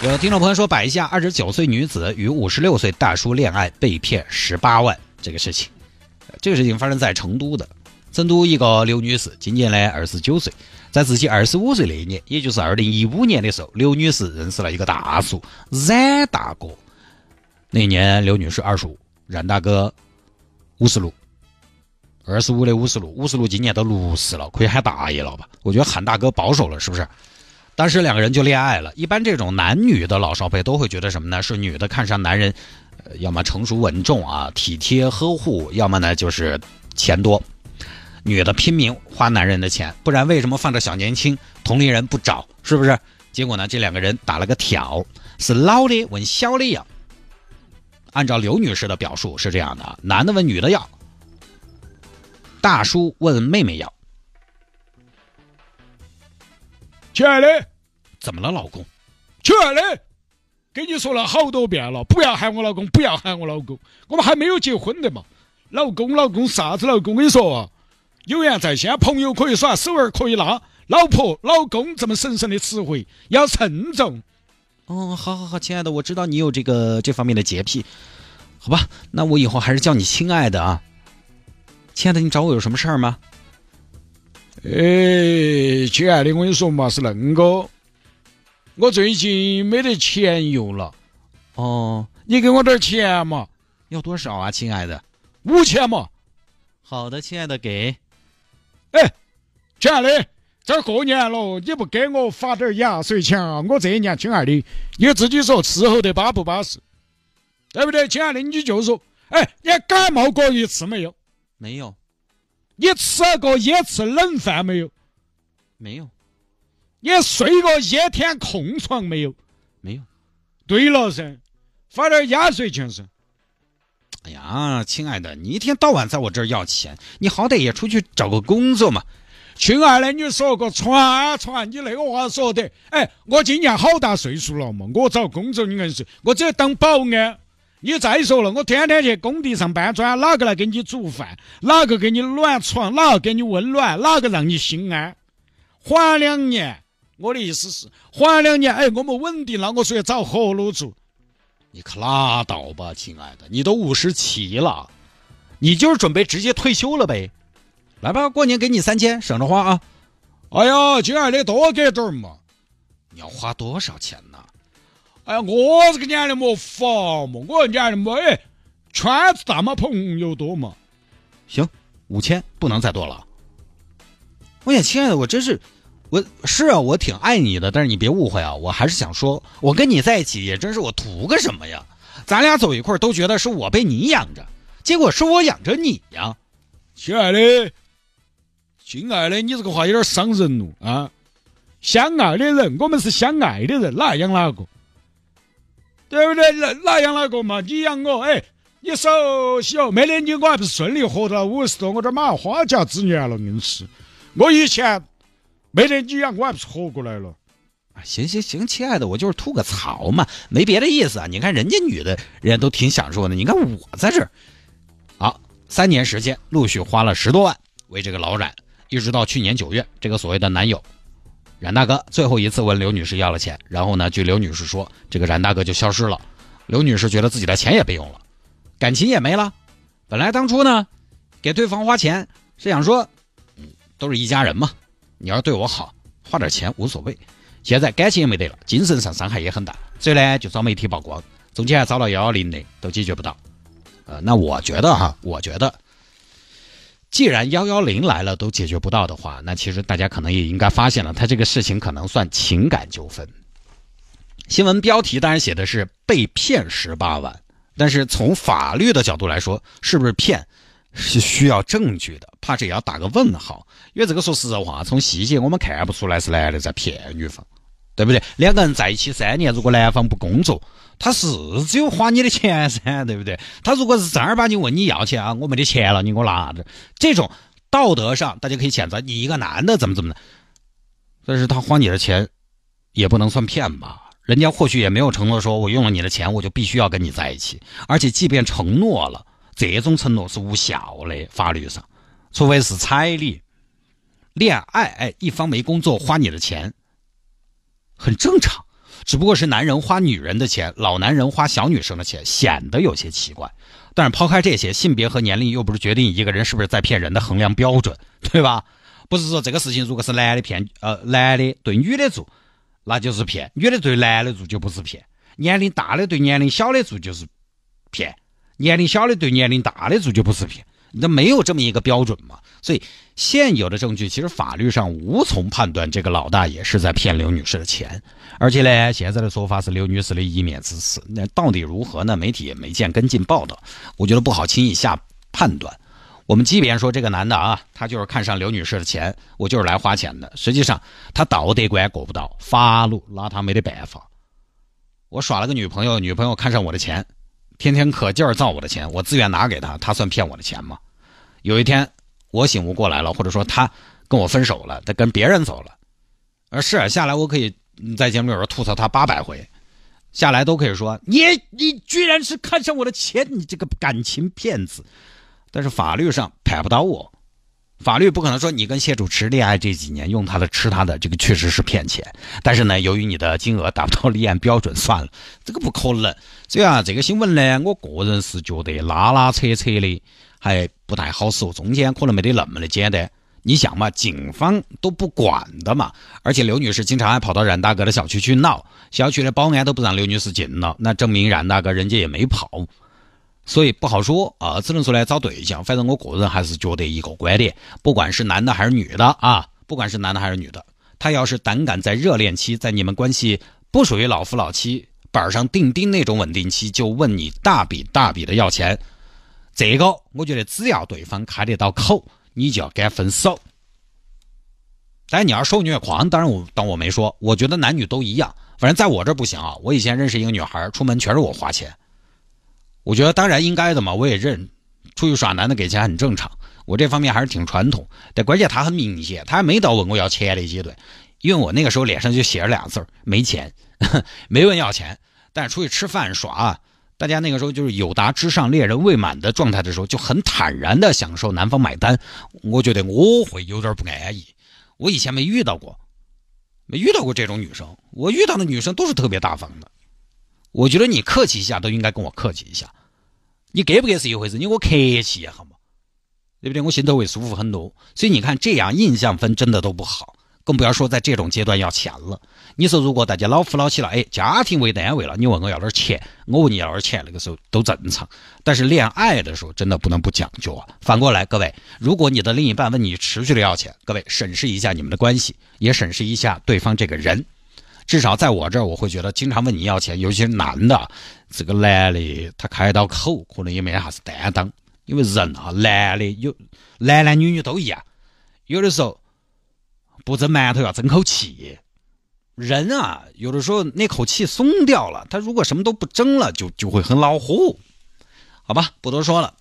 有听众朋友说，摆一下二十九岁女子与五十六岁大叔恋爱被骗十八万这个事情，这个事情发生在成都的。成都一个刘女士今年呢二十九岁，在自己二十五岁那一年，也就是二零一五年的时候，刘女士认识了一个大叔冉大哥。那年刘女士二十五，冉大哥五十六。二十五的五十六，五十六今年都六十了，可以喊大爷了吧？我觉得喊大哥保守了，是不是？当时两个人就恋爱了。一般这种男女的老少配都会觉得什么呢？是女的看上男人，呃，要么成熟稳重啊，体贴呵护，要么呢就是钱多。女的拼命花男人的钱，不然为什么放着小年轻同龄人不找？是不是？结果呢，这两个人打了个挑，是老的问小的要。按照刘女士的表述是这样的：男的问女的要。大叔问妹妹要：“亲爱的，怎么了，老公？亲爱的，跟你说了好多遍了，不要喊我老公，不要喊我老公，我们还没有结婚的嘛。老公，老公，啥子老公？我跟你说啊，有缘在先，朋友可以耍，手儿可以拉，老婆、老公这么神圣的词汇要慎重。哦，好好好，亲爱的，我知道你有这个这方面的洁癖，好吧？那我以后还是叫你亲爱的啊。”亲爱的，你找我有什么事儿吗？哎，亲爱的，我跟你说嘛，是恁个，我最近没得钱用了。哦，你给我点钱嘛？要多少啊，亲爱的？五千嘛。好的，亲爱的，给。哎，亲爱的，这过年了，你不给我发点压岁钱啊？我这一年，亲爱的，你自己说伺候得巴不巴适？对不对，亲爱的？你就说，哎，你感冒过一次没有？没有，你吃过一次冷饭没有？没有，你睡过一天空床没有？没有。对了噻，发点压岁钱噻。哎呀，亲爱的，你一天到晚在我这儿要钱，你好歹也出去找个工作嘛。亲爱的，你说个传传，你那个话说的，哎，我今年好大岁数了嘛，我找工作你硬是，我只要当保安。你再说了，我天天去工地上搬砖，哪个来给你煮饭？哪个给你暖床？哪个给你温暖？哪个让你心安？缓两年，我的意思是缓两年。哎，我们稳定了，我说要找活路做。你可拉倒吧，亲爱的，你都五十七了，你就是准备直接退休了呗？来吧，过年给你三千，省着花啊！哎呀，亲爱的，多给点儿嘛！你要花多少钱呢？哎呀，我这个年龄莫法嘛，我年龄没哎，圈子大嘛，朋友多嘛。行，五千不能再多了。我也，亲爱的，我真是，我是啊，我挺爱你的，但是你别误会啊，我还是想说，我跟你在一起也真是我图个什么呀？咱俩走一块儿都觉得是我被你养着，结果是我养着你呀，亲爱的，亲爱的，你这个话有点伤人了啊！相爱的人，我们是相爱的人，哪养哪个？对不对？那那养哪个嘛？你养我，哎，你手小。没得你，我还不是顺利活到五十多？我这马上花甲之年了，硬是。我以前没得你养，我还不是活过来了？行行行，亲爱的，我就是吐个槽嘛，没别的意思啊。你看人家女的，人家都挺享受的。你看我在这儿，好，三年时间，陆续花了十多万为这个老冉，一直到去年九月，这个所谓的男友。冉大哥最后一次问刘女士要了钱，然后呢，据刘女士说，这个冉大哥就消失了。刘女士觉得自己的钱也被用了，感情也没了。本来当初呢，给对方花钱是想说，嗯，都是一家人嘛，你要对我好，花点钱无所谓。现在感情也没得了，精神上伤害也很大，所以呢，就找媒体曝光，中间还找了幺幺零的，都解决不到。呃，那我觉得哈，我觉得。既然幺幺零来了都解决不到的话，那其实大家可能也应该发现了，他这个事情可能算情感纠纷。新闻标题当然写的是被骗十八万，但是从法律的角度来说，是不是骗是需要证据的，怕这也要打个问号。因为这个说实话，从细节我们看不出来是男的在骗女方，对不对？两个人在一起三年，如果男方不工作，他是只有花你的钱噻，对不对？他如果是正儿八经问你要钱啊，我没得钱了，你给我拿着，这种道德上大家可以谴责你一个男的怎么怎么的，但是他花你的钱，也不能算骗吧？人家或许也没有承诺说，我用了你的钱，我就必须要跟你在一起。而且，即便承诺了，这种承诺是无效的，法律上，除非是彩礼。恋爱，哎，一方没工作花你的钱，很正常。只不过是男人花女人的钱，老男人花小女生的钱，显得有些奇怪。但是抛开这些，性别和年龄又不是决定一个人是不是在骗人的衡量标准，对吧？不是说这个事情如果是男的骗，呃，男的对女的做。那就是骗，女的对男的做就不是骗，年龄大的对年龄小的做就是骗，年龄小的对年龄大的做就不是骗，那没有这么一个标准嘛？所以现有的证据其实法律上无从判断这个老大爷是在骗刘女士的钱，而且呢，现在的说法是刘女士的一面之词，那到底如何呢？媒体也没见跟进报道，我觉得不好轻易下判断。我们即便说这个男的啊，他就是看上刘女士的钱，我就是来花钱的。实际上他道德观过不到，法律拿他没得办法。我耍了个女朋友，女朋友看上我的钱，天天可劲儿造我的钱，我自愿拿给他，他算骗我的钱吗？有一天我醒悟过来了，或者说他跟我分手了，他跟别人走了，而是下来我可以在节目里边吐槽他八百回，下来都可以说你你居然是看上我的钱，你这个感情骗子。但是法律上判不到我，法律不可能说你跟谢主持恋爱这几年用他的吃他的，这个确实是骗钱。但是呢，由于你的金额达不到立案标准，算了，这个不可能。所以啊，这个新闻呢，我个人是觉得拉拉扯扯的，还不太好说，中间可能没得那么的简单。你想嘛，警方都不管的嘛，而且刘女士经常还跑到冉大哥的小区去闹，小区的保安都不让刘女士进了，那证明冉大哥人家也没跑。所以不好说啊，只能说来找对象。反正我个人还是觉得一个观点，不管是男的还是女的啊，不管是男的还是女的，他要是胆敢在热恋期，在你们关系不属于老夫老妻、板上钉钉那种稳定期，就问你大笔大笔的要钱，这个我觉得只要对方开得到口，你就要该分手。但你要受虐狂，当然我当我没说。我觉得男女都一样，反正在我这不行啊。我以前认识一个女孩，出门全是我花钱。我觉得当然应该的嘛，我也认，出去耍男的给钱很正常。我这方面还是挺传统，但关键他很明显，他还没到问我要钱的阶段，因为我那个时候脸上就写着俩字儿没钱，没问要钱。但是出去吃饭耍，大家那个时候就是友达之上，恋人未满的状态的时候，就很坦然的享受男方买单。我觉得我会有点不安逸，我以前没遇到过，没遇到过这种女生，我遇到的女生都是特别大方的。我觉得你客气一下都应该跟我客气一下。你给不给是一回事，你给我客气也好嘛，对不对？我心头会舒服很多。所以你看，这样印象分真的都不好，更不要说在这种阶段要钱了。你说，如果大家老夫老妻了，哎，家庭为单位了，你问我要点钱，我问你要点钱，那个时候都正常。但是恋爱的时候，真的不能不讲究啊。反过来，各位，如果你的另一半问你持续的要钱，各位审视一下你们的关系，也审视一下对方这个人。至少在我这儿，我会觉得经常问你要钱，尤其是男的，这个男的他开刀口，可能也没啥子担当。因为人啊，男的有男男女女都一样，有的时候不蒸馒头要争口气。人啊，有的时候那口气松掉了，他如果什么都不争了，就就会很恼火。好吧，不多说了。